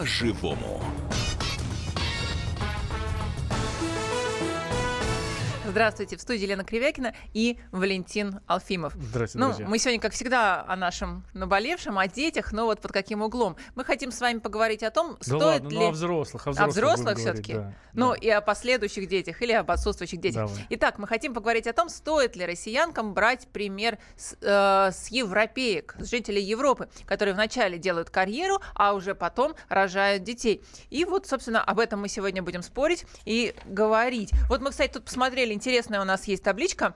по-живому. Здравствуйте, в студии Лена Кривякина и Валентин Алфимов. Здравствуйте, ну, друзья. мы сегодня, как всегда, о нашем наболевшем, о детях, но вот под каким углом. Мы хотим с вами поговорить о том, Да стоит ладно, ли... ну о взрослых, о О взрослых, взрослых все-таки? да, ну да. и о последующих детях или об отсутствующих детях. Давай. Итак, мы хотим поговорить о том, стоит ли россиянкам брать пример с, э, с европеек, с жителей Европы, которые вначале делают карьеру, а уже потом рожают детей. И вот, собственно, об этом мы сегодня будем спорить и говорить. Вот мы, кстати, тут посмотрели, интересная у нас есть табличка,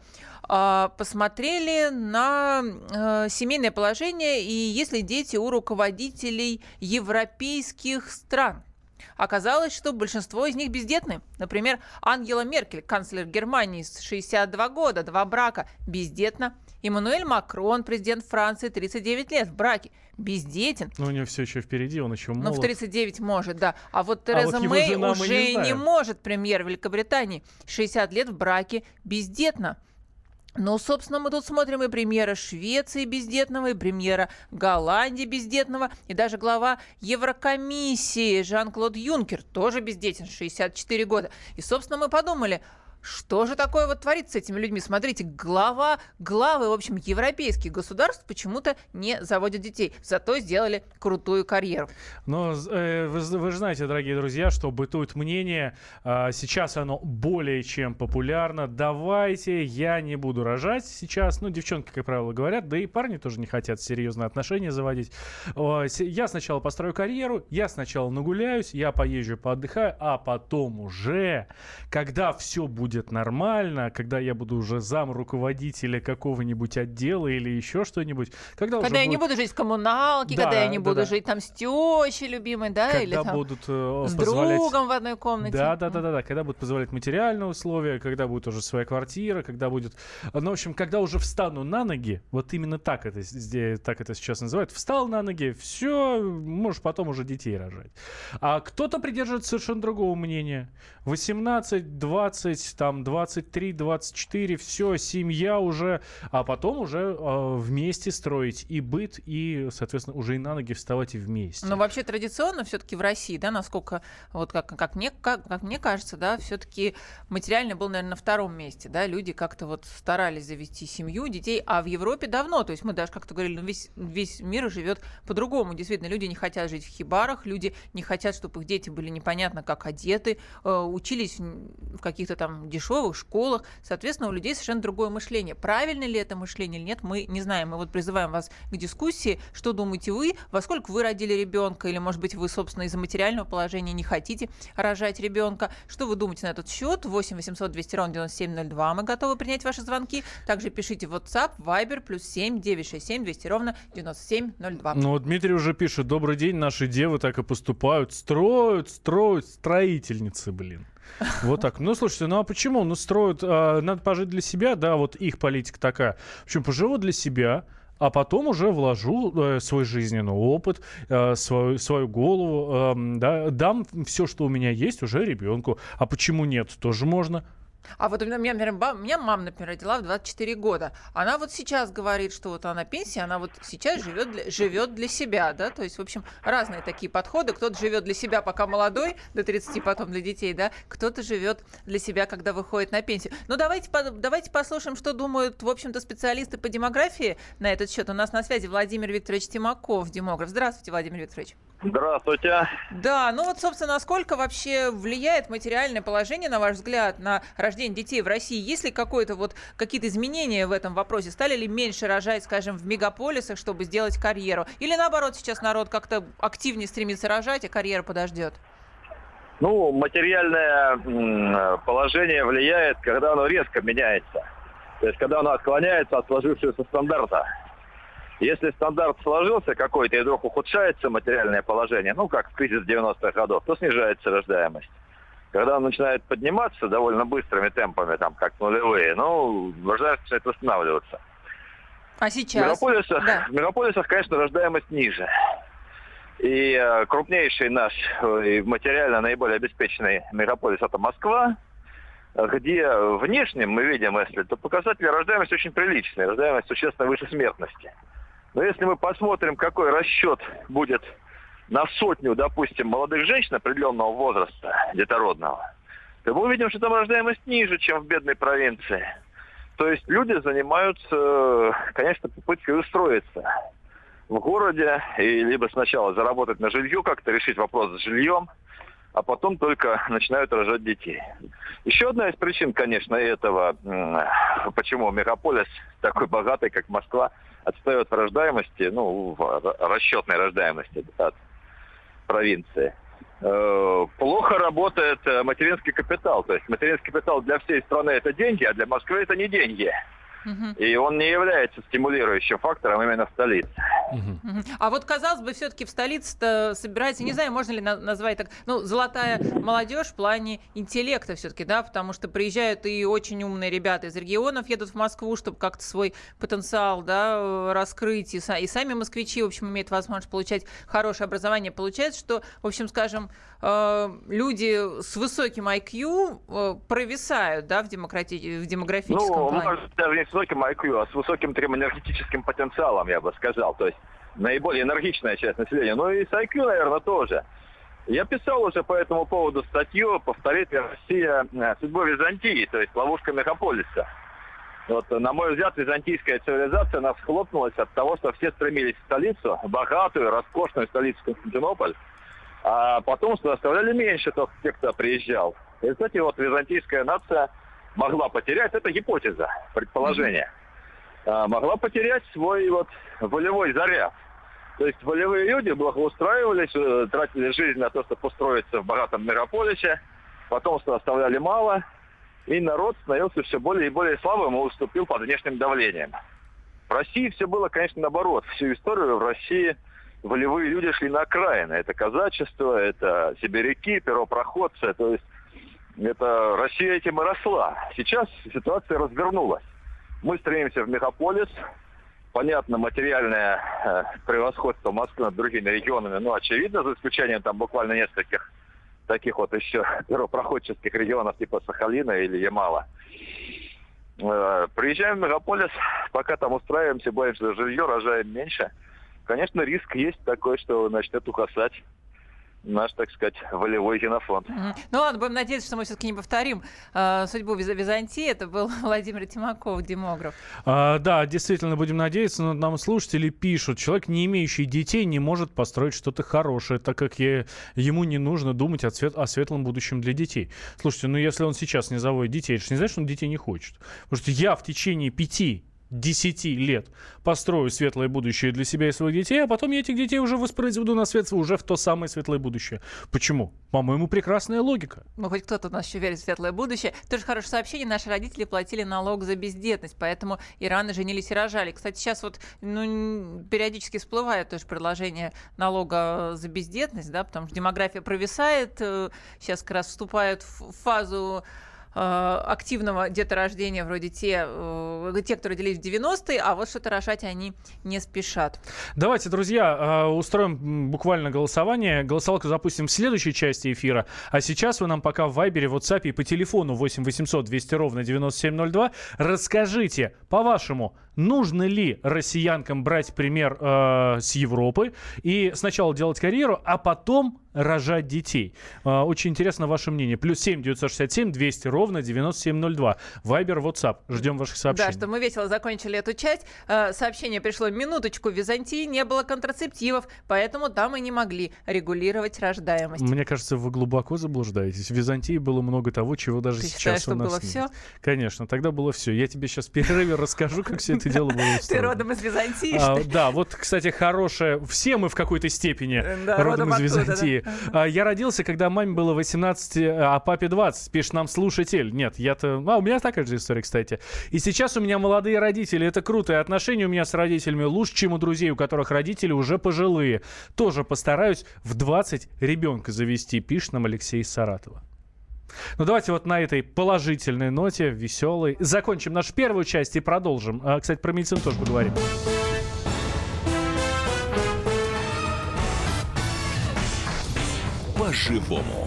э, посмотрели на э, семейное положение и если дети у руководителей европейских стран. Оказалось, что большинство из них бездетны. Например, Ангела Меркель, канцлер Германии, с 62 года, два брака, бездетна. Эммануэль Макрон, президент Франции, 39 лет, в браке, бездетен. Ну, у него все еще впереди, он еще Ну, молод. в 39 может, да. А вот А Тереза вот его Мэй не уже не, знаем. может, премьер Великобритании. 60 лет в браке, бездетна. Ну, собственно, мы тут смотрим и премьера Швеции бездетного, и премьера Голландии бездетного, и даже глава Еврокомиссии Жан-Клод Юнкер тоже бездетен, 64 года. И, собственно, мы подумали, что же такое вот творится с этими людьми? Смотрите, глава, главы, в общем, европейских государств почему-то не заводят детей, зато сделали крутую карьеру. Но э, вы, вы же знаете, дорогие друзья, что бытует мнение, а, сейчас оно более чем популярно. Давайте я не буду рожать сейчас. Ну, девчонки, как правило, говорят, да и парни тоже не хотят серьезные отношения заводить. С- Я сначала построю карьеру, я сначала нагуляюсь, я поезжу, поотдыхаю, а потом уже, когда все будет нормально, когда я буду уже зам руководителя какого-нибудь отдела или еще что-нибудь, когда, Когда я не будет- буду жить в коммуналке, Да, когда я не да, буду да. жить там с тещей любимой, да, когда или там будут э, с позволять... другом в одной комнате. Да, да, да, да, да. Когда будут позволять материальные условия, когда будет уже своя квартира, когда будет. Ну, в общем, когда уже встану на ноги, вот именно так это так это сейчас называют. Встал на ноги, все, можешь потом уже детей рожать. А кто-то придерживается совершенно другого мнения. 18, 20, там 23, 24, все, семья уже, а потом уже э, вместе строить и быт, и, соответственно, уже и на ноги вставать и вместе. Но вообще традиционно все-таки в России, да, насколько, вот как, как, мне, как, как мне кажется, да, все-таки материально был, наверное, на втором месте, да, люди как-то вот старались завести семью, детей, а в Европе давно, то есть мы даже как-то говорили, ну, весь, весь мир живет по-другому, действительно, люди не хотят жить в хибарах, люди не хотят, чтобы их дети были непонятно как одеты, э, учились в каких-то там дешевых школах, соответственно, у людей совершенно другое мышление. Правильно ли это мышление или нет, мы не знаем. Мы вот призываем вас к дискуссии. Что думаете вы? Во сколько вы родили ребенка? Или, может быть, вы, собственно, из-за материального положения не хотите рожать ребенка? Что вы думаете на этот счет? 8 800 200 ровно 9702. Мы готовы принять ваши звонки. Также пишите в WhatsApp, Viber, плюс 7 967 200 ровно 9702. Ну, вот Дмитрий уже пишет, добрый день, наши девы так и поступают, строят, строят, строительницы, блин. Вот так. Ну, слушайте, ну а почему? Ну, строят, а, надо пожить для себя, да, вот их политика такая. В общем, поживу для себя, а потом уже вложу э, свой жизненный опыт, э, свою, свою голову, эм, да, дам все, что у меня есть, уже ребенку. А почему нет? Тоже можно. А вот у меня, например, ба- меня мама, например, родила в 24 года. Она вот сейчас говорит, что вот она пенсия, она вот сейчас живет для, живет для себя, да, то есть, в общем, разные такие подходы. Кто-то живет для себя, пока молодой, до 30 потом для детей, да, кто-то живет для себя, когда выходит на пенсию. Ну, давайте, давайте послушаем, что думают, в общем-то, специалисты по демографии на этот счет. У нас на связи Владимир Викторович Тимаков, демограф. Здравствуйте, Владимир Викторович. Здравствуйте. Да, ну вот, собственно, насколько вообще влияет материальное положение, на ваш взгляд, на рождение детей в России? Есть ли какое-то вот какие-то изменения в этом вопросе? Стали ли меньше рожать, скажем, в мегаполисах, чтобы сделать карьеру? Или наоборот, сейчас народ как-то активнее стремится рожать, а карьера подождет? Ну, материальное положение влияет, когда оно резко меняется. То есть, когда оно отклоняется от сложившегося стандарта. Если стандарт сложился какой-то и вдруг ухудшается материальное положение, ну, как в кризис 90-х годов, то снижается рождаемость. Когда он начинает подниматься довольно быстрыми темпами, там, как нулевые, ну, рождаемость начинает восстанавливаться. А В сейчас? мегаполисах, Да. в мегаполисах, конечно, рождаемость ниже. И э, крупнейший наш э, и материально наиболее обеспеченный мегаполис это Москва, где внешне мы видим, если то показатели рождаемости очень приличные, рождаемость существенно выше смертности. Но если мы посмотрим, какой расчет будет на сотню, допустим, молодых женщин определенного возраста, детородного, то мы увидим, что там рождаемость ниже, чем в бедной провинции. То есть люди занимаются, конечно, попыткой устроиться в городе, и либо сначала заработать на жилье, как-то решить вопрос с жильем, а потом только начинают рожать детей. Еще одна из причин, конечно, этого, почему мегаполис такой богатый, как Москва, отстает в рождаемости, ну, в расчетной рождаемости от провинции. Э, плохо работает э, материнский капитал. То есть материнский капитал для всей страны это деньги, а для Москвы это не деньги. И он не является стимулирующим фактором именно в столице. А вот, казалось бы, все-таки в столице собирается, не знаю, можно ли назвать так, ну, золотая молодежь в плане интеллекта все-таки, да, потому что приезжают и очень умные ребята из регионов, едут в Москву, чтобы как-то свой потенциал, да, раскрыть, и, и сами москвичи, в общем, имеют возможность получать хорошее образование. Получается, что, в общем, скажем, э, люди с высоким IQ э, провисают, да, в, демократи... в демографическом ну, плане. Может, даже не с высоким IQ, а с высоким термоэнергетическим потенциалом, я бы сказал. То есть наиболее энергичная часть населения. Ну и с IQ, наверное, тоже. Я писал уже по этому поводу статью «Повторит Россия э, судьбу Византии», то есть ловушка мегаполиса. Вот, на мой взгляд, византийская цивилизация нас схлопнулась от того, что все стремились в столицу, богатую, роскошную столицу Константинополь, а потом что оставляли меньше тех, кто приезжал. И, кстати, вот византийская нация могла потерять, это гипотеза, предположение, mm-hmm. могла потерять свой вот волевой заряд. То есть волевые люди благоустраивались, э, тратили жизнь на то, чтобы построиться в богатом мегаполисе, потом что оставляли мало, и народ становился все более и более слабым и уступил под внешним давлением. В России все было, конечно, наоборот. Всю историю в России волевые люди шли на окраины. Это казачество, это сибиряки, первопроходцы. То есть это Россия этим и росла. Сейчас ситуация развернулась. Мы стремимся в мегаполис. Понятно, материальное э, превосходство Москвы над другими регионами, ну, очевидно, за исключением там буквально нескольких таких вот еще первопроходческих регионов типа Сахалина или Ямала. Э, приезжаем в мегаполис, пока там устраиваемся, боимся жилье, рожаем меньше. Конечно, риск есть такой, что начнет ухасать наш, так сказать, волевой генофонд. Mm-hmm. Ну ладно, будем надеяться, что мы все-таки не повторим э, судьбу Виз- Византии. Это был Владимир Тимаков, демограф. А, да, действительно, будем надеяться, но нам слушатели пишут, человек, не имеющий детей, не может построить что-то хорошее, так как я, ему не нужно думать о, цвет, о светлом будущем для детей. Слушайте, ну если он сейчас не заводит детей, это же не значит, что он детей не хочет. Потому что я в течение пяти 10 лет построю светлое будущее для себя и своих детей, а потом я этих детей уже воспроизведу на свет уже в то самое светлое будущее. Почему? По-моему, прекрасная логика. Ну, хоть кто-то у нас еще верит в светлое будущее. Тоже хорошее сообщение. Наши родители платили налог за бездетность, поэтому и рано женились и рожали. Кстати, сейчас вот ну, периодически всплывает тоже предложение налога за бездетность, да, потому что демография провисает, э, сейчас как раз вступает в фазу Э, активного деторождения, вроде те, э, те, кто родились в 90-е, а вот что-то рожать они не спешат. Давайте, друзья, э, устроим буквально голосование. Голосовалку запустим в следующей части эфира. А сейчас вы нам пока в Вайбере, в WhatsApp и по телефону 8 800 200 ровно 9702 расскажите, по-вашему, нужно ли россиянкам брать пример э, с Европы и сначала делать карьеру, а потом рожать детей. А, очень интересно ваше мнение. Плюс 7 967 200 ровно 9702. Вайбер, WhatsApp. Ждем ваших сообщений. Да, что мы весело закончили эту часть. А, сообщение пришло минуточку. В Византии не было контрацептивов, поэтому там и не могли регулировать рождаемость. Мне кажется, вы глубоко заблуждаетесь. В Византии было много того, чего даже Ты сейчас считаешь, у нас было нет. все? Конечно, тогда было все. Я тебе сейчас в перерыве расскажу, как все это дело было Ты родом из Византии, а, Да, вот, кстати, хорошее. Все мы в какой-то степени родом из Византии. А, я родился, когда маме было 18, а папе 20. Пишет нам слушатель. Нет, я-то... А, у меня такая же история, кстати. И сейчас у меня молодые родители. Это круто. И отношения у меня с родителями лучше, чем у друзей, у которых родители уже пожилые. Тоже постараюсь в 20 ребенка завести, пишет нам Алексей Саратова. Ну давайте вот на этой положительной ноте, веселой, закончим нашу первую часть и продолжим. А, кстати, про медицину тоже поговорим. по-живому.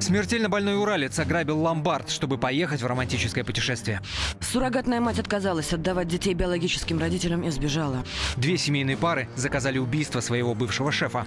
Смертельно больной уралец ограбил ломбард, чтобы поехать в романтическое путешествие. Суррогатная мать отказалась отдавать детей биологическим родителям и сбежала. Две семейные пары заказали убийство своего бывшего шефа.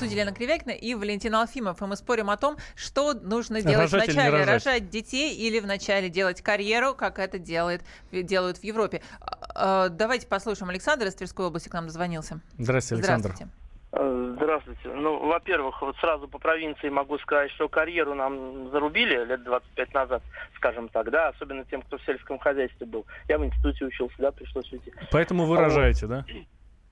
Студии Лена Кривякина и Валентин Алфимов. И мы спорим о том, что нужно делать Рожать вначале. рожать? Рожать детей или вначале делать карьеру, как это делает, делают в Европе. А, а, Давайте послушаем Александра из Тверской области к нам дозвонился. Здравствуйте, Александр. Здравствуйте. Э, Здравствуйте. Ну, во-первых, вот сразу по провинции могу сказать, что карьеру нам зарубили лет 25 назад, скажем так, да, особенно тем, кто в сельском хозяйстве был. Я в институте учился, да, пришлось уйти. Поэтому вы рожаете, да?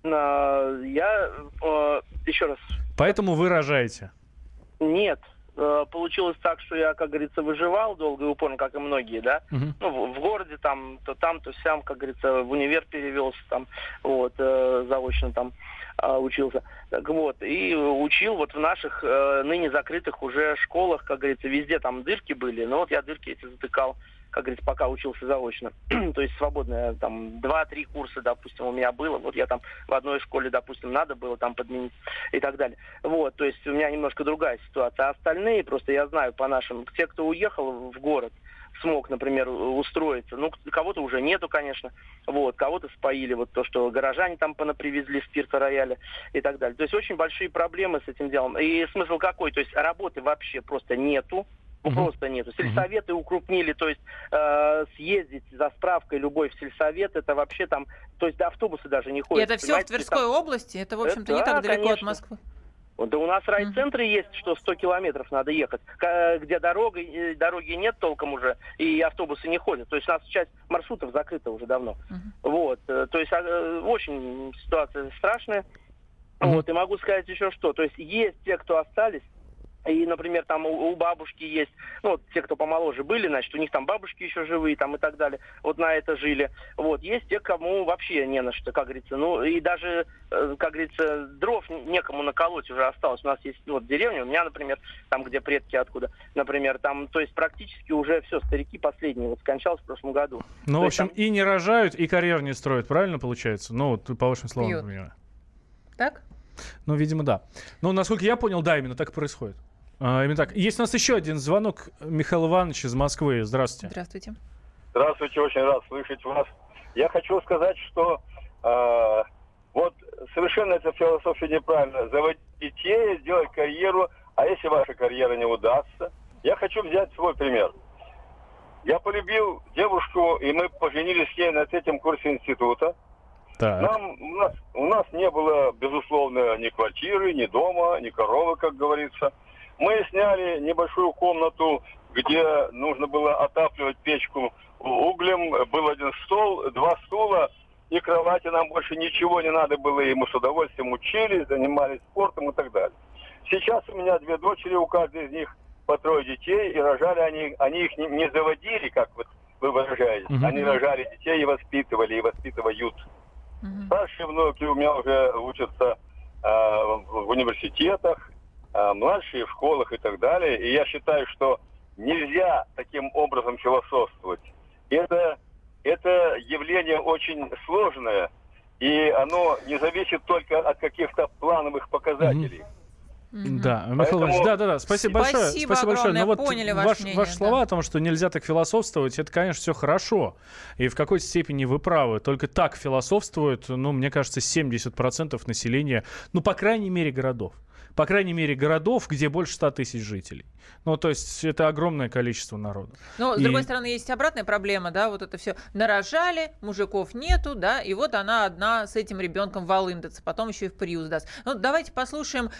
А, Я, э, еще раз, Поэтому вы рожаете. нет, Э, получилось так, что я, как говорится, выживал долго и упорно, как и многие, да, Мгм. ну, в, в городе там, то там, то сям, как говорится, в универ перевелся там, вот, э, заочно там а, учился. Так вот, и учил вот в наших э, ныне закрытых уже школах, как говорится, везде там дырки были, но вот я дырки эти затыкал, как говорится, пока учился заочно. То есть свободное, там, два-три курса, допустим, у меня было. Вот я там в одной школе, допустим, надо было там подменить и так далее. Вот, то есть у меня немножко другая ситуация. А остальные, просто я знаю по нашим, те, кто уехал в город, смог, например, устроиться. Ну, кого-то уже нету, конечно. Вот, кого-то споили, вот то, что горожане там понапривезли спирта рояля и так далее. То есть очень большие проблемы с этим делом. И смысл какой? То есть работы вообще просто нету. Ну, Мгм. просто нету. Сельсоветы укрупнили, то есть э, съездить за справкой любой в сельсовет, это вообще там, то есть автобусы даже не И ходят. это все в понимаете, там- Тверской области. Это, в общем-то, не Да, так далеко от конечно. Москвы. да у нас райцентры есть, что 100 километров надо ехать, К- где дорога, э, дороги нет толком уже, и автобусы не ходят. То есть у нас часть маршрутов закрыта уже давно. Мгм. Вот, э, то есть э, очень ситуация страшная. Мгм. Вот, и могу сказать еще что. То есть есть те, кто остались, и, например, там у, у бабушки есть, ну, вот те, кто помоложе были, значит, у них там бабушки еще живые, там и так далее, вот на это жили. Вот, есть те, кому вообще не на что, как говорится. Ну, и даже, э, как говорится, дров некому наколоть уже осталось. У нас есть вот деревня, у меня, например, там, где предки откуда, например, там, то есть практически уже все, старики последние, вот скончался в прошлом году. Ну, То в есть общем, и не рожают, и карьер не строят, правильно получается? Ну, вот по вашим словам, Пьют. понимаю. Так? Ну, видимо, да. Ну, насколько я понял, да, именно так и происходит. А, именно так. Есть у нас еще один звонок. Михаил Иванович из Москвы. Здравствуйте. Здравствуйте. Здравствуйте, очень рад слышать вас. Я хочу сказать, что э, вот совершенно эта философия неправильно. Заводить детей, сделать карьеру, а если ваша карьера не удастся? Я хочу взять свой пример. Я полюбил девушку, и мы поженились с ней на третьем курсе института. Так. Нам, у, нас, у нас не было, безусловно, ни квартиры, ни дома, ни коровы, как говорится. Мы сняли небольшую комнату, где нужно было отапливать печку углем. Был один стол, два стула и кровати. Нам больше ничего не надо было. И мы с удовольствием учились, занимались спортом и так далее. Сейчас у меня две дочери, у каждой из них по трое детей. И рожали они, они их не, не заводили, как вот вы выражаетесь. Мгм. Они рожали детей и воспитывали, и воспитывают. Мгм. Старшие внуки у меня уже учатся э, в университетах, младшие в школах и так далее. И я считаю, что нельзя таким образом философствовать. Это, это явление очень сложное, и оно не зависит только от каких-то плановых показателей. Да, Михаил Поэтому- Иванович, да, да, да, спасибо, большое. Спасибо Спасибо большое. огромное, Но вот поняли ваше ваш- мнение, ваши да. слова о том, что нельзя так философствовать, это, конечно, все хорошо. И в какой-то степени вы правы. Только так философствуют, ну, мне кажется, 70% населения, ну, по крайней мере, городов. По крайней мере, городов, где больше 100 тысяч жителей. Ну, то есть это огромное количество народа. Но, с И- другой стороны, есть обратная проблема, да, вот это все. Нарожали, мужиков нету, да, и вот она одна с этим ребенком волындается, потом еще и в приют даст. Ну, давайте послушаем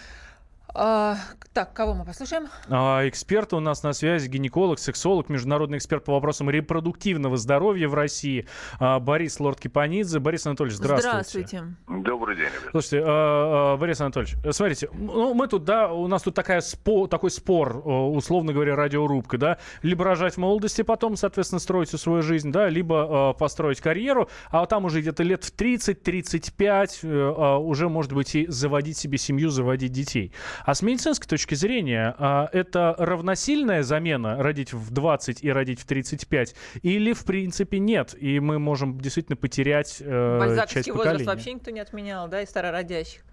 А, так, кого мы послушаем? А, эксперт у нас на связи, гинеколог, сексолог, международный эксперт по вопросам репродуктивного здоровья в России а, Борис Лорд-Кипанидзе. Борис Анатольевич, здравствуйте. Здравствуйте. Добрый день, ребят. Слушайте, а, а, Борис Анатольевич, смотрите, ну, мы тут, да, у нас тут такая спо, такой спор, условно говоря, радиорубка, да, либо рожать в молодости, потом, соответственно, строить всю свою жизнь, да, либо построить карьеру, а там уже где-то лет в 30-35 э, уже, может быть, и заводить себе семью, заводить детей. А с медицинской точки зрения, а, это равносильная замена родить в 20 и родить в 35? Или, в принципе, нет? И мы можем действительно потерять э, часть возраст поколения? вообще никто не отменял, да, и старородящих.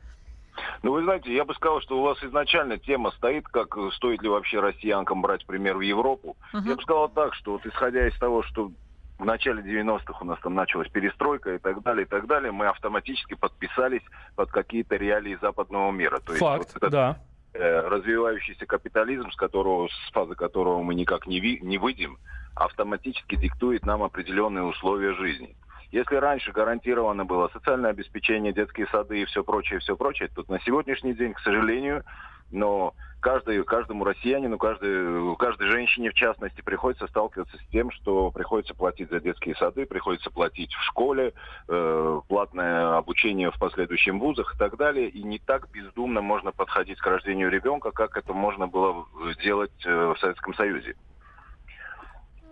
Ну, вы знаете, я бы сказал, что у вас изначально тема стоит, как э, стоит ли вообще россиянкам брать пример в Европу. Мгм. Я бы сказал так, что вот исходя из того, что в начале 90-х у нас там началась перестройка и так далее, и так далее, мы автоматически подписались под какие-то реалии западного мира. То есть Факт, вот этот, да. э, развивающийся капитализм, с которого, с фазы которого мы никак не, ви- не выйдем, автоматически диктует нам определенные условия жизни. Если раньше гарантировано было социальное обеспечение, детские сады и все прочее, все прочее, то на сегодняшний день, к сожалению, но каждый, каждому россиянину, каждой, каждой женщине в частности приходится сталкиваться с тем, что приходится платить за детские сады, приходится платить в школе, э, платное обучение в последующем вузах и так далее. И не так бездумно можно подходить к рождению ребенка, как это можно было делать э, в Советском Союзе.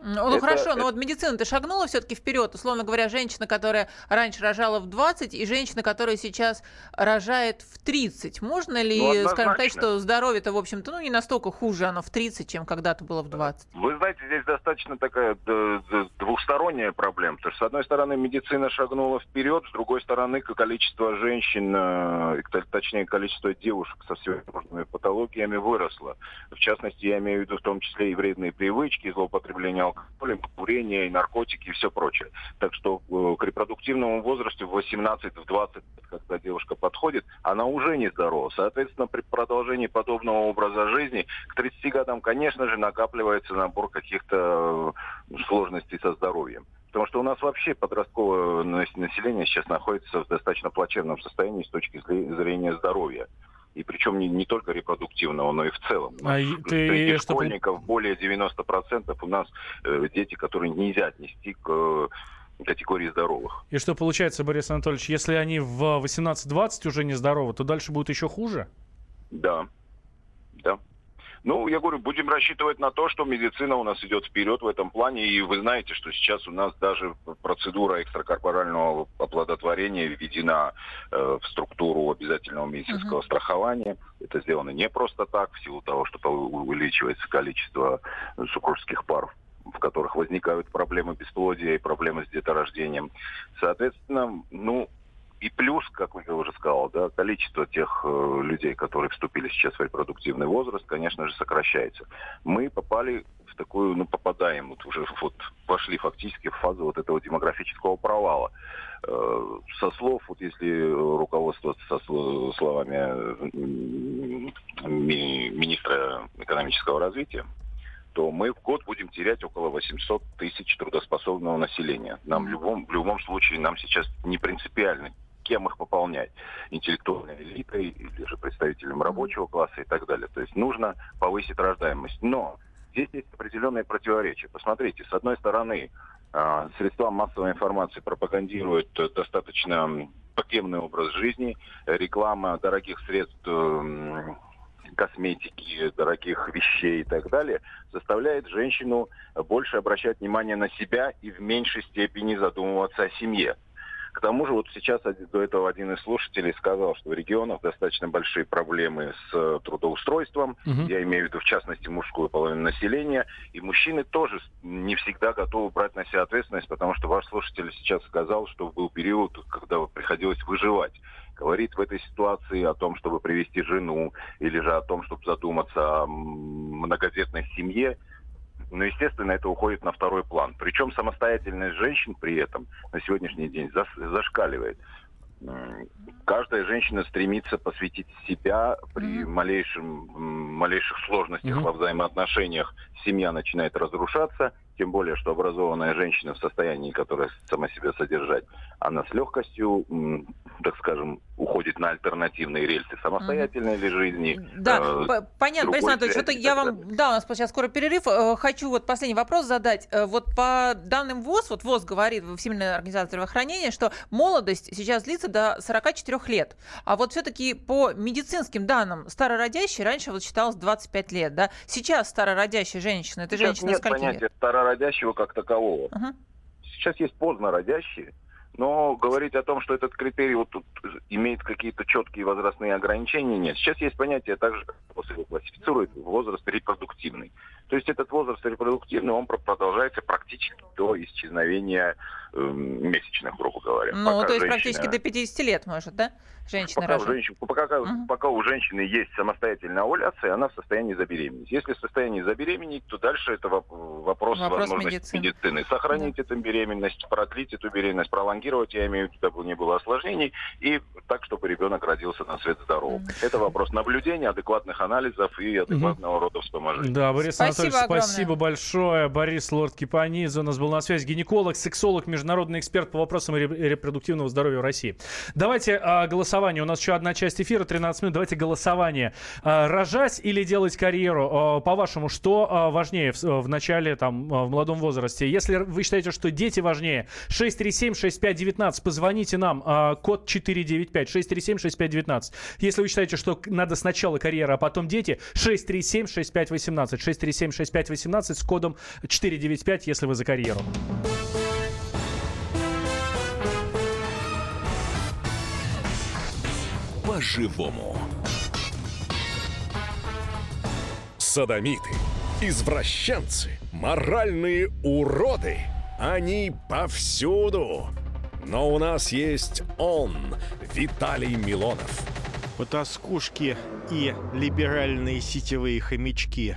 Ну, Это- хорошо, это- но вот медицина-то шагнула все-таки вперед. Условно говоря, женщина, которая раньше рожала в 20, и женщина, которая сейчас рожает в 30. Можно ли, Ну, скажем так, что здоровье-то, в общем-то, ну, не настолько хуже оно в 30, чем когда-то было в 20? Вы знаете, здесь достаточно такая двухсторонняя проблема. Потому что, с одной стороны, медицина шагнула вперед, с другой стороны, количество женщин, э, точнее, количество девушек со всевозможными патологиями выросло. В частности, я имею в виду в том числе и вредные привычки, злоупотребление алкоголем, курение, наркотики и все прочее. Так что э, к репродуктивному возрасту в 18-20, когда девушка подходит, она уже нездорова. Соответственно, при продолжении подобного образа жизни к 30 годам, конечно же, накапливается набор каких-то э, сложностей со здоровьем. Потому что у нас вообще подростковое нас- население сейчас находится в достаточно плачевном состоянии с точки зре- зрения здоровья. И причем не, не только репродуктивного, но и в целом. А ты Среди что- школьников более 90% у нас э, дети, которые нельзя отнести к э, категории здоровых. И что получается, Борис Анатольевич, если они в 18-20 уже нездоровы, то дальше будет еще хуже? Да, да. Ну, я говорю, будем рассчитывать на то, что медицина у нас идет вперед в этом плане. И вы знаете, что сейчас у нас даже процедура экстракорпорального оплодотворения введена э, в структуру обязательного медицинского страхования. Это сделано не просто так, в силу того, что увеличивается количество супружеских пар в которых возникают проблемы бесплодия и проблемы с деторождением. Соответственно, ну, и плюс, как я уже сказал, да, количество тех э, людей, которые вступили сейчас в репродуктивный возраст, конечно же, сокращается. Мы попали в такую, ну, попадаем, вот уже вот вошли фактически в фазу вот этого демографического провала. Э, со слов, вот если руководствоваться со сло- словами э, ми- министра экономического развития, то мы в год будем терять около 800 тысяч трудоспособного населения. Нам в любом, в любом случае, нам сейчас не принципиально, кем их пополнять. Интеллектуальной элитой или же представителем рабочего класса и так далее. То есть нужно повысить рождаемость. Но здесь есть определенные противоречия. Посмотрите, с одной стороны, а, средства массовой информации пропагандируют достаточно м, покемный образ жизни, реклама дорогих средств косметики, дорогих вещей и так далее, заставляет женщину больше обращать внимание на себя и в меньшей степени задумываться о семье. К тому же вот сейчас до этого один из слушателей сказал, что в регионах достаточно большие проблемы с э, трудоустройством. Мгм. Я имею в виду, в частности, мужскую половину населения. И мужчины тоже не всегда готовы брать на себя ответственность, потому что ваш слушатель сейчас сказал, что был период, когда приходилось выживать. Говорит в этой ситуации о том, чтобы привести жену, или же о том, чтобы задуматься о многодетной семье. Но, естественно, это уходит на второй план. Причем самостоятельность женщин при этом на сегодняшний день зас- зашкаливает. Каждая женщина стремится посвятить себя при малейшем, м, малейших сложностях Мгм. во взаимоотношениях. Семья начинает разрушаться, тем более, что образованная женщина в состоянии, которая сама себя содержать, она с легкостью, так скажем, уходит на альтернативные рельсы самостоятельной ли жизни. Да, э, понятно, Борис Анатольевич, и я вам, далее. да, у нас сейчас скоро перерыв, Э, хочу вот последний вопрос задать. Э, Вот по данным ВОЗ, вот ВОЗ говорит, Всемирная организация здравоохранения, что молодость сейчас длится до 44 лет. А вот все-таки по медицинским данным, старородящий раньше вот считалось 25 лет, да? Сейчас старородящая женщина, это Сейчас женщина нет скольки понятия лет? Старородящего как такового. Ага. Сейчас есть поздно родящие, но говорить о том, что этот критерий вот тут имеет какие-то четкие возрастные ограничения, нет. Сейчас есть понятие также, ВОЗ его классифицирует, возраст репродуктивный. То есть этот возраст репродуктивный, он про- продолжается практически до исчезновения эм, месячных, грубо говоря. Ну, Пока то есть женщина- практически до 50 лет, может, да? Женщина Пока у, рожает. женщин- пока, Мгм. пока у женщины есть самостоятельная овуляция, она в состоянии забеременеть. Если в состоянии забеременеть, то дальше это воп- вопрос, Вопрос возможности медицины. медицины. Сохранить эту беременность, продлить эту беременность, пролонгировать, я имею в виду, дабы не было осложнений, и так, чтобы ребенок родился на свет здоровым. Мгм. Это вопрос наблюдения, адекватных анализов и адекватного рода вспоможения. Да, Борис Спасибо Анатольевич, огромное. спасибо большое. Борис Лорд Кипанидзе у нас был на связи. Гинеколог, сексолог, международный эксперт по вопросам ре- репродуктивного здоровья в России. Давайте а, голосование. У нас еще одна часть эфира, 13 минут. Давайте голосование. А, рожать или делать карьеру? А, по-вашему, что а, важнее в, начале, там, в молодом возрасте? Если вы считаете, что дети важнее, 637-6519, позвоните нам, код 495, 637-6519. Если вы считаете, что надо сначала карьера, а потом дети, 637-6518, 637-6518 с кодом 495, если вы за карьеру. По-живому. Садомиты, извращенцы, моральные уроды. Они повсюду. Но у нас есть он, Виталий Милонов. Потаскушки и либеральные сетевые хомячки.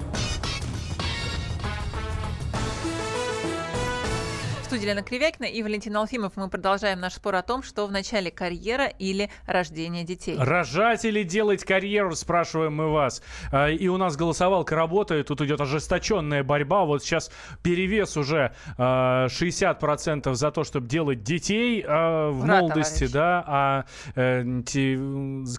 Студии Лена Кривякина и Валентин Алфимов. Мы продолжаем наш спор о том, что в начале карьера или рождение детей. Рожать или делать карьеру, спрашиваем мы вас. А, И у нас голосовалка работает, тут идет ожесточенная борьба. Вот сейчас перевес уже а, 60% за то, чтобы делать детей а, в Ура, молодости, товарищи. да, а э,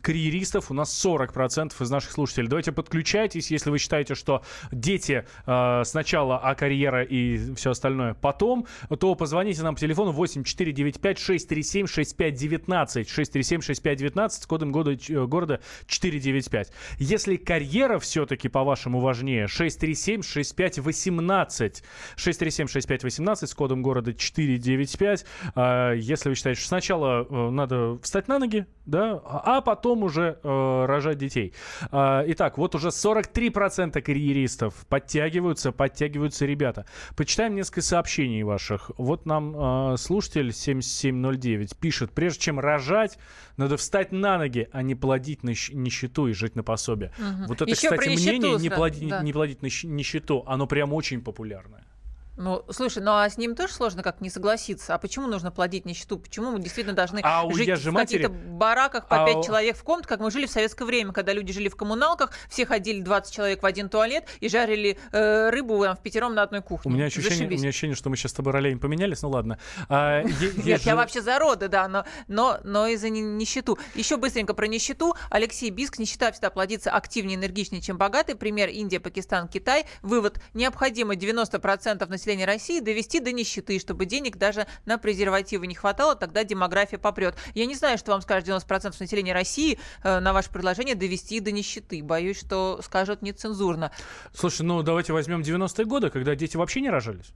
карьеристов у нас 40% из наших слушателей. Давайте подключайтесь, если вы считаете, что дети а, сначала, а карьера и все остальное потом, то позвоните нам по телефону 8495 637 6519 637 6519 с кодом года, ч- города 495. Если карьера все-таки, по-вашему, важнее, 637 6518 637 6518 с кодом города 495. А, Если вы считаете, что сначала э, надо встать на ноги, да, а а потом уже э, рожать детей. А, Итак, вот уже 43% карьеристов подтягиваются, подтягиваются ребята. Почитаем несколько сообщений ваших. Вот нам э, слушатель 7709 пишет, прежде чем рожать, надо встать на ноги, а не плодить на нищету и жить на пособие. Мгм. Вот это, про кстати, нищету мнение не, сразу, плоди- да. не плодить на нищету, оно прям очень популярное. Ну, слушай, ну а с ним тоже сложно как не согласиться. А почему нужно плодить нищету? Почему мы действительно должны А жить в каких-то матери- бараках по А пять у- человек в комнате, как мы жили в советское время, когда люди жили в коммуналках, все ходили 20 человек в один туалет и жарили э, рыбу там, в пятером на одной кухне. У меня, ощущение, у меня ощущение, что мы сейчас с тобой ролями поменялись, ну ладно. А, Нет, я вообще за роды, да, но, но, но и за ни- нищету. Еще быстренько про нищету. Алексей Биск. Нищета всегда плодится активнее, энергичнее, чем богатый. Пример Индия, Пакистан, Китай. Вывод. Необходимо 90% населения России довести до нищеты, чтобы денег даже на презервативы не хватало, тогда демография попрет. Я не знаю, что вам скажет 90% населения России э, на ваше предложение довести до нищеты. Боюсь, что скажут нецензурно. Слушай, ну давайте возьмем 90-е годы, когда дети вообще не рожались.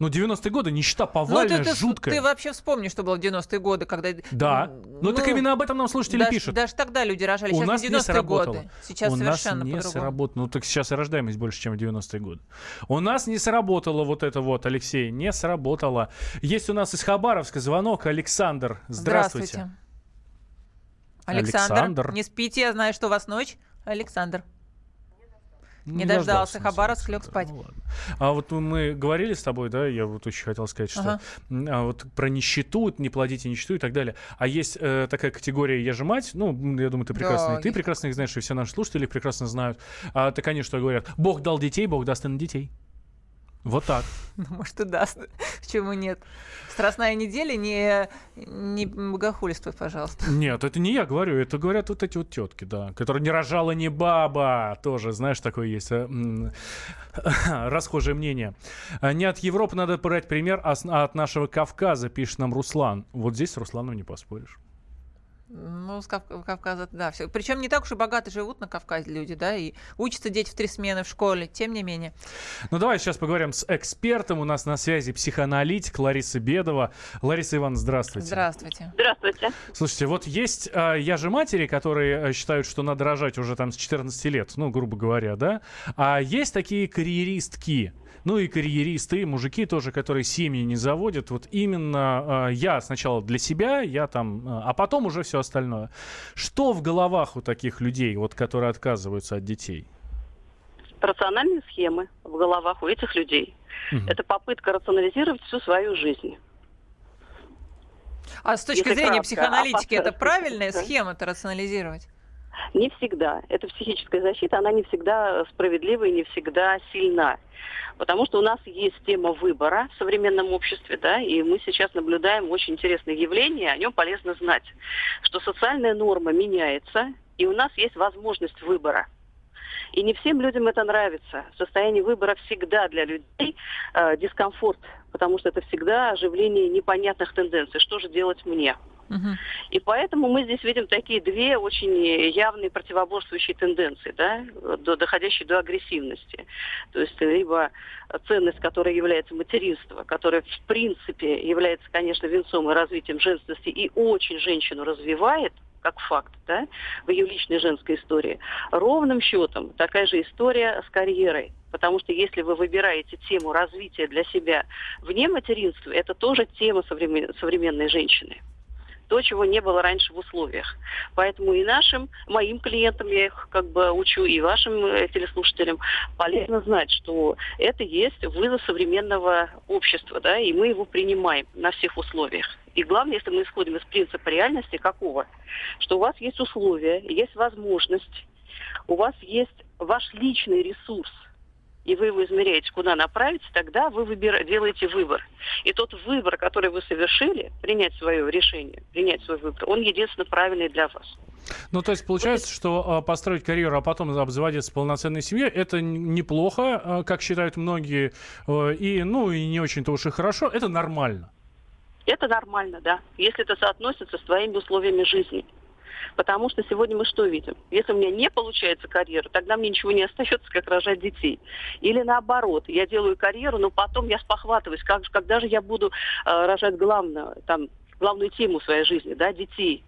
Ну, 90-е годы, нищета Ну, повальная, ты, ты, жуткая. ты вообще вспомни, что было в 90-е годы, когда... Да. Ну, так именно об этом нам слушатели даже, пишут. Даже тогда люди рожали. У Сейчас нас не не 90-е сработало. годы. Сейчас У нас совершенно не по-другому. сработало. Ну, так сейчас и рождаемость больше, чем в 90-е годы. У нас не сработало вот это вот, Алексей, не сработало. Есть у нас из Хабаровска звонок. Александр, здравствуйте. Александр, Александр. не спите, я знаю, что у вас ночь. Александр. Не, дождался, дождался. Хабаровск лег называется, спать. ну ладно. А вот мы говорили с тобой, да, я вот очень хотел сказать, что Ага. а вот про нищету, не плодите нищету и так далее. А есть э, такая категория «я же мать», ну, я думаю, ты прекрасно, Да, и ты есть. прекрасно их знаешь, и все наши слушатели их прекрасно знают. А, так они что говорят? Бог дал детей, Бог даст и на детей. Вот так. Ну, может, и даст. Почему нет? Страстная неделя, не, не богохульствуй, пожалуйста. Нет, это не я говорю, это говорят вот эти вот тетки, да, которые не рожала не баба, тоже, знаешь, такое есть э, расхожее мнение. А Не от Европы надо брать пример, а а от нашего Кавказа, пишет нам Руслан. Вот здесь с Русланом не поспоришь. Ну, с Кав- Кавказа, да, все. Причем не так уж и богато живут на Кавказе люди, да, и учатся дети в три смены в школе, тем не менее. Ну, давай сейчас поговорим с экспертом. У нас на связи психоаналитик Лариса Бедова. Лариса Ивановна, здравствуйте. Здравствуйте. Здравствуйте. Слушайте, вот есть э, я же матери, которые э, считают, что надо рожать уже там с 14 лет, ну, грубо говоря, да? А есть такие карьеристки, ну и карьеристы, и мужики тоже, которые семьи не заводят. Вот именно э, я сначала для себя, я там, э, а потом уже все остальное. Что в головах у таких людей, вот, которые отказываются от детей? Рациональные схемы в головах у этих людей. Мгм. Это попытка рационализировать всю свою жизнь. А с точки Если зрения кратко, психоаналитики, а это правильная да. схема-то рационализировать? Не всегда. Это психическая защита, она не всегда справедлива и не всегда сильна. Потому что у нас есть тема выбора в современном обществе, да, и мы сейчас наблюдаем очень интересное явление, о нем полезно знать, что социальная норма меняется, и у нас есть возможность выбора. И не всем людям это нравится. Состояние выбора всегда для людей э, дискомфорт, потому что это всегда оживление непонятных тенденций. Что же делать мне? Мгм. И поэтому мы здесь видим такие две очень явные противоборствующие тенденции, да, до, доходящие до агрессивности. То есть либо ценность, которая является материнство, которая в принципе является, конечно, венцом и развитием женственности и очень женщину развивает, как факт, да, в ее личной женской истории. Ровным счетом такая же история с карьерой. Потому что если вы выбираете тему развития для себя вне материнства, это тоже тема современ- современной женщины то, чего не было раньше в условиях. Поэтому и нашим, моим клиентам, я их как бы учу, и вашим э, телеслушателям полезно знать, что это есть вызов современного общества, да, и мы его принимаем на всех условиях. И главное, если мы исходим из принципа реальности, какого? Что у вас есть условия, есть возможность, у вас есть ваш личный ресурс, и вы его измеряете, куда направить, тогда вы выбира- делаете выбор. И тот выбор, который вы совершили, принять свое решение, принять свой выбор, он единственно правильный для вас. Ну, то есть получается, что э, построить карьеру, а потом обзаводиться полноценной семьей, это неплохо, э, как считают многие, э, и, ну, и не очень-то уж и хорошо, это нормально. Это нормально, да, если это соотносится с твоими условиями жизни. Потому что сегодня мы что видим? Если у меня не получается карьера, тогда мне ничего не остается, как рожать детей. Или наоборот, я делаю карьеру, но потом я спохватываюсь, как, когда же я буду э, рожать главное, там, главную тему своей жизни, да, детей.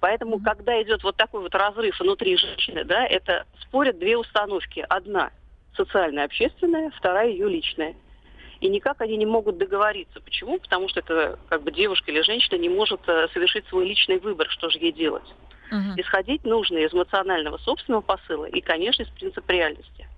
Поэтому, когда идет вот такой вот разрыв внутри женщины, да, это спорят две установки. Одна социальная, общественная, вторая ее личная. И никак они не могут договориться. Почему? Потому что это как бы девушка или женщина не может э, совершить свой личный выбор, что же ей делать. Мгм. Исходить нужно из эмоционального собственного посыла и, конечно, из принципа реальности.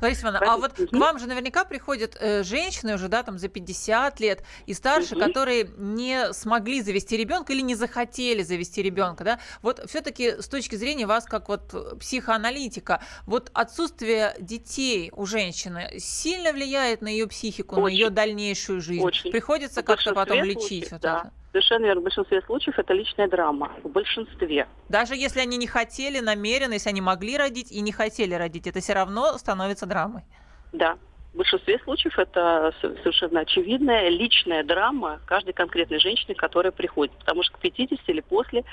Лариса Ивановна, а вот к вам же наверняка приходят э, женщины уже, да, там за 50 лет и старше, Мгм. которые не смогли завести ребенка или не захотели завести ребенка, да? Вот все-таки с точки зрения вас, как вот психоаналитика, вот отсутствие детей у женщины сильно влияет на ее психику, на Очень. ее дальнейшую жизнь? Очень. Приходится В как-то потом лечить случаев, вот да. это? Совершенно верно. В большинстве случаев это личная драма. В большинстве. Даже если они не хотели намеренно, если они могли родить и не хотели родить, это все равно становится драмой. Да. В большинстве случаев это совершенно очевидная личная драма каждой конкретной женщины, которая приходит. Потому что к 50 или после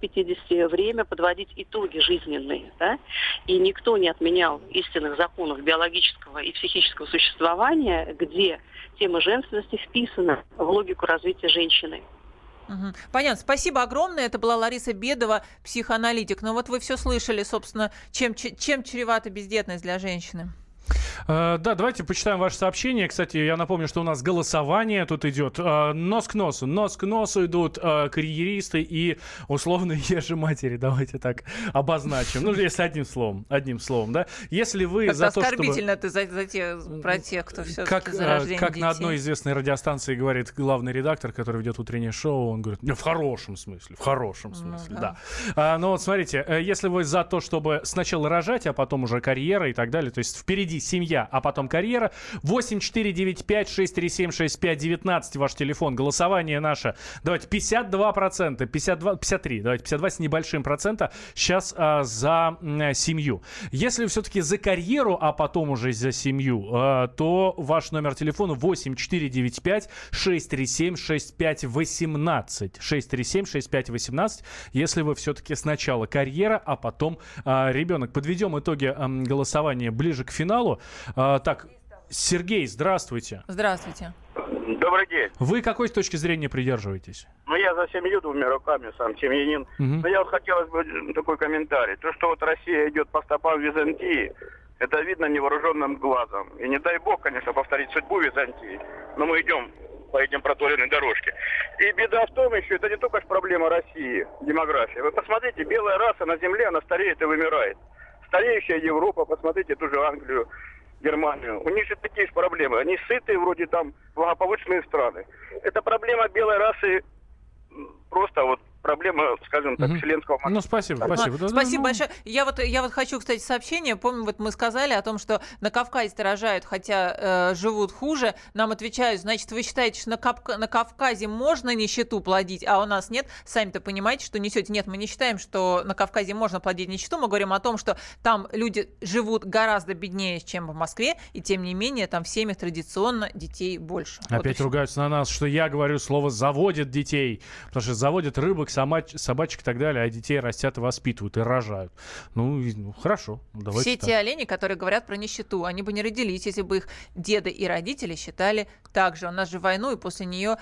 50 э, время подводить итоги жизненные. Да? И никто не отменял истинных законов биологического и психического существования, где тема женственности вписана в логику развития женщины. Понятно. Спасибо огромное. Это была Лариса Бедова, психоаналитик. Но ну вот вы все слышали, собственно, чем, чем чревата бездетность для женщины. Э, да, давайте почитаем ваше сообщение. Кстати, я напомню, что у нас голосование тут идет. Э, нос к носу. Нос к носу идут э, карьеристы и условно ежи матери. Давайте так обозначим. Ну, если одним словом. Одним словом, да. Если вы как за то, оскорбительно чтобы... ты за, за те, про тех, кто все как, за рождение Как детей. на одной известной радиостанции говорит главный редактор, который ведет утреннее шоу, он говорит, в хорошем смысле, в хорошем смысле, ну, да. А, ну вот смотрите, если вы за то, чтобы сначала рожать, а потом уже карьера и так далее, то есть впереди семья, а потом карьера. 8495-637-6519 ваш телефон. Голосование наше. Давайте 52%, 52, 53, давайте 52 с небольшим процента сейчас а, за а, семью. Если все-таки за карьеру, а потом уже за семью, а, то ваш номер телефона 8495 637 6518. 637 6518. Если вы все-таки сначала карьера, а потом а, ребенок. Подведем итоги а, голосования ближе к финалу. А, так, Сергей, здравствуйте. Здравствуйте. Добрый день. Вы какой точки зрения придерживаетесь? Ну, я за семью двумя руками, сам семьянин. Угу. Но я вот хотелось бы такой комментарий. То, что вот Россия идет по стопам Византии, это видно невооруженным глазом. И не дай бог, конечно, повторить судьбу Византии, но мы идем по этим проторенной дорожке. И беда в том еще, это не только проблема России, демография. Вы посмотрите, белая раса на земле, она стареет и вымирает. Стареющая Европа, посмотрите ту же Англию, Германию. У них же такие же проблемы. Они сытые, вроде там благополучные страны. Это проблема белой расы просто вот проблема, скажем так, угу. вселенского масштаба. Ну, спасибо, спасибо. Ну, спасибо большое. Я вот, я вот хочу, кстати, сообщение. Помню, вот мы сказали о том, что на Кавказе рожают, хотя э, живут хуже. Нам отвечают, значит, вы считаете, что на, Кавка- на Кавказе можно нищету плодить, а у нас нет? Сами-то понимаете, что несете. Нет, мы не считаем, что на Кавказе можно плодить нищету. Мы говорим о том, что там люди живут гораздо беднее, чем в Москве, и тем не менее там в семьях традиционно детей больше. Опять вот ругаются на нас, что я говорю слово «заводят детей», потому что заводят рыбок, собач, собачек и так далее, а детей растят и воспитывают, и рожают. Ну, ну хорошо, давайте Все так. те олени, которые говорят про нищету, они бы не родились, если бы их деды и родители считали так же. У нас же войну, и после нее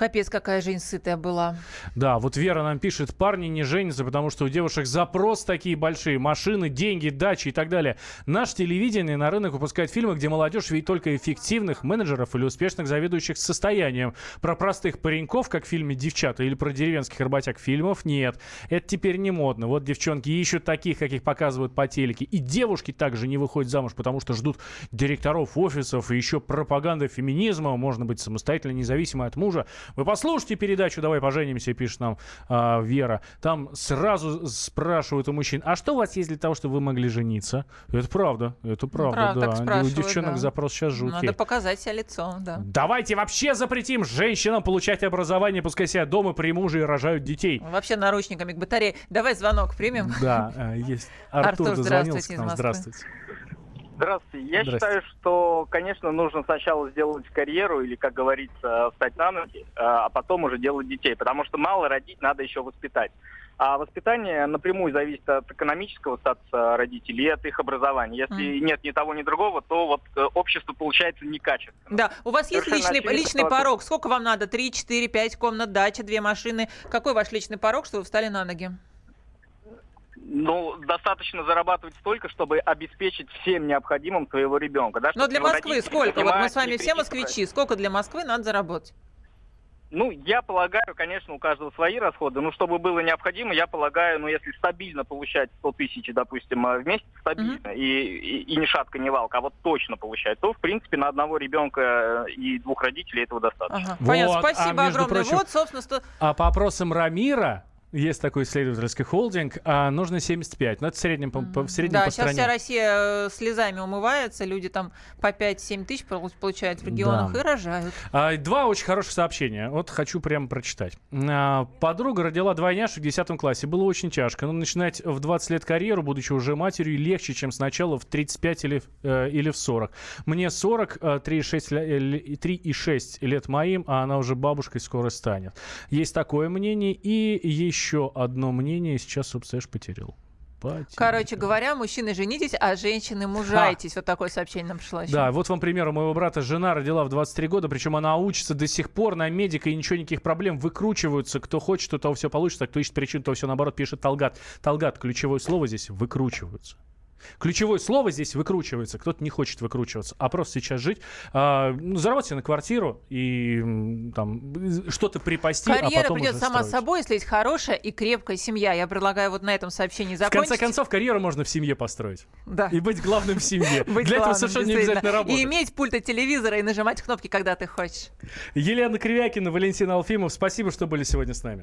Капец, какая жизнь сытая была. Да, вот Вера нам пишет, парни не женятся, потому что у девушек запрос такие большие, машины, деньги, дачи и так далее. Наш телевидение на рынок выпускает фильмы, где молодежь видит только эффективных менеджеров или успешных заведующих состоянием. Про простых пареньков, как в фильме «Девчата», или про деревенских работяг фильмов нет. Это теперь не модно. Вот девчонки ищут таких, каких показывают по телеке. И девушки также не выходят замуж, потому что ждут директоров офисов и еще пропаганда феминизма. Можно быть самостоятельно, независимо от мужа. Вы послушайте передачу «Давай поженимся», пишет нам а, Вера. Там сразу спрашивают у мужчин, а что у вас есть для того, чтобы вы могли жениться? Это правда, это правда, ну, правда да. У девчонок да. запрос сейчас жуткий. Надо показать себя лицом, да. Давайте вообще запретим женщинам получать образование, пускай себя дома при муже и рожают детей. Вообще наручниками к батарее. Давай звонок примем. Да, э, есть. Артур, Артур дозвонился к нам. Здравствуйте. Здравствуйте. Я считаю, что, конечно, нужно сначала сделать карьеру или, как говорится, встать на ноги, а потом уже делать детей. Потому что мало родить, надо еще воспитать. А воспитание напрямую зависит от экономического статуса родителей и от их образования. Если mm. нет ни того, ни другого, то вот э, общество получается некачественно. Да, у вас есть личный, личный порог? Сколько вам надо? Три, четыре, пять комнат, дача, две машины? Какой ваш личный порог, что вы встали на ноги? Ну, достаточно зарабатывать столько, чтобы обеспечить всем необходимым своего ребенка. Да, Но для Москвы сколько? Вот мы с вами все москвичи. Сколько для Москвы надо заработать? Ну, я полагаю, конечно, у каждого свои расходы. Ну, чтобы было необходимо, я полагаю, ну, если стабильно получать 100 тысяч, допустим, в месяц, стабильно, mm-hmm. и, и, и ни шатка, ни валка, а вот точно получать, то, в принципе, на одного ребенка и двух родителей этого достаточно. Ага. Вот, Понятно, спасибо а, огромное. Прочим, вот, собственно, что... А по опросам Рамира, есть такой исследовательский холдинг, а нужно 75. Но это в среднем, по, по, в среднем да, по сейчас стране. вся Россия э, слезами умывается, люди там по 5-7 тысяч получают в регионах Да. и рожают. А, Два очень хороших сообщения. Вот хочу прямо прочитать. А, Подруга родила двойняшек в 10 классе. Было очень тяжко. Но начинать в 20 лет карьеру, будучи уже матерью, легче, чем сначала в 35 или, э, или в 40. Мне 40, э, 3,6 ля- э, 3,6 лет моим, а она уже бабушкой скоро станет. Есть такое мнение. И еще одно мнение. Сейчас, собственно, потерял. Потерял. Короче говоря, мужчины женитесь, а женщины мужайтесь. Вот такое сообщение нам пришло еще. Да, вот вам пример. У моего брата жена родила в 23 года, причем она учится до сих пор на медика, и ничего, никаких проблем. Выкручиваются. Кто хочет, у того все получится, а кто ищет причину, то все наоборот пишет Талгат. Талгат, ключевое слово здесь – выкручиваются. Ключевое слово здесь выкручивается. Кто-то не хочет выкручиваться, а просто сейчас жить, а, ну, заработать на квартиру и там что-то припасти, а Карьера потом придет уже сама строить. собой, если есть хорошая и крепкая семья. Я предлагаю вот на этом сообщении В закончить. конце концов, карьеру можно в семье построить. Да. И быть главным в семье. Быть Для этого совершенно не обязательно работать. И иметь пульт от телевизора и нажимать кнопки, когда ты хочешь. Елена Кривякина, Валентин Алфимов, спасибо, что были сегодня с нами.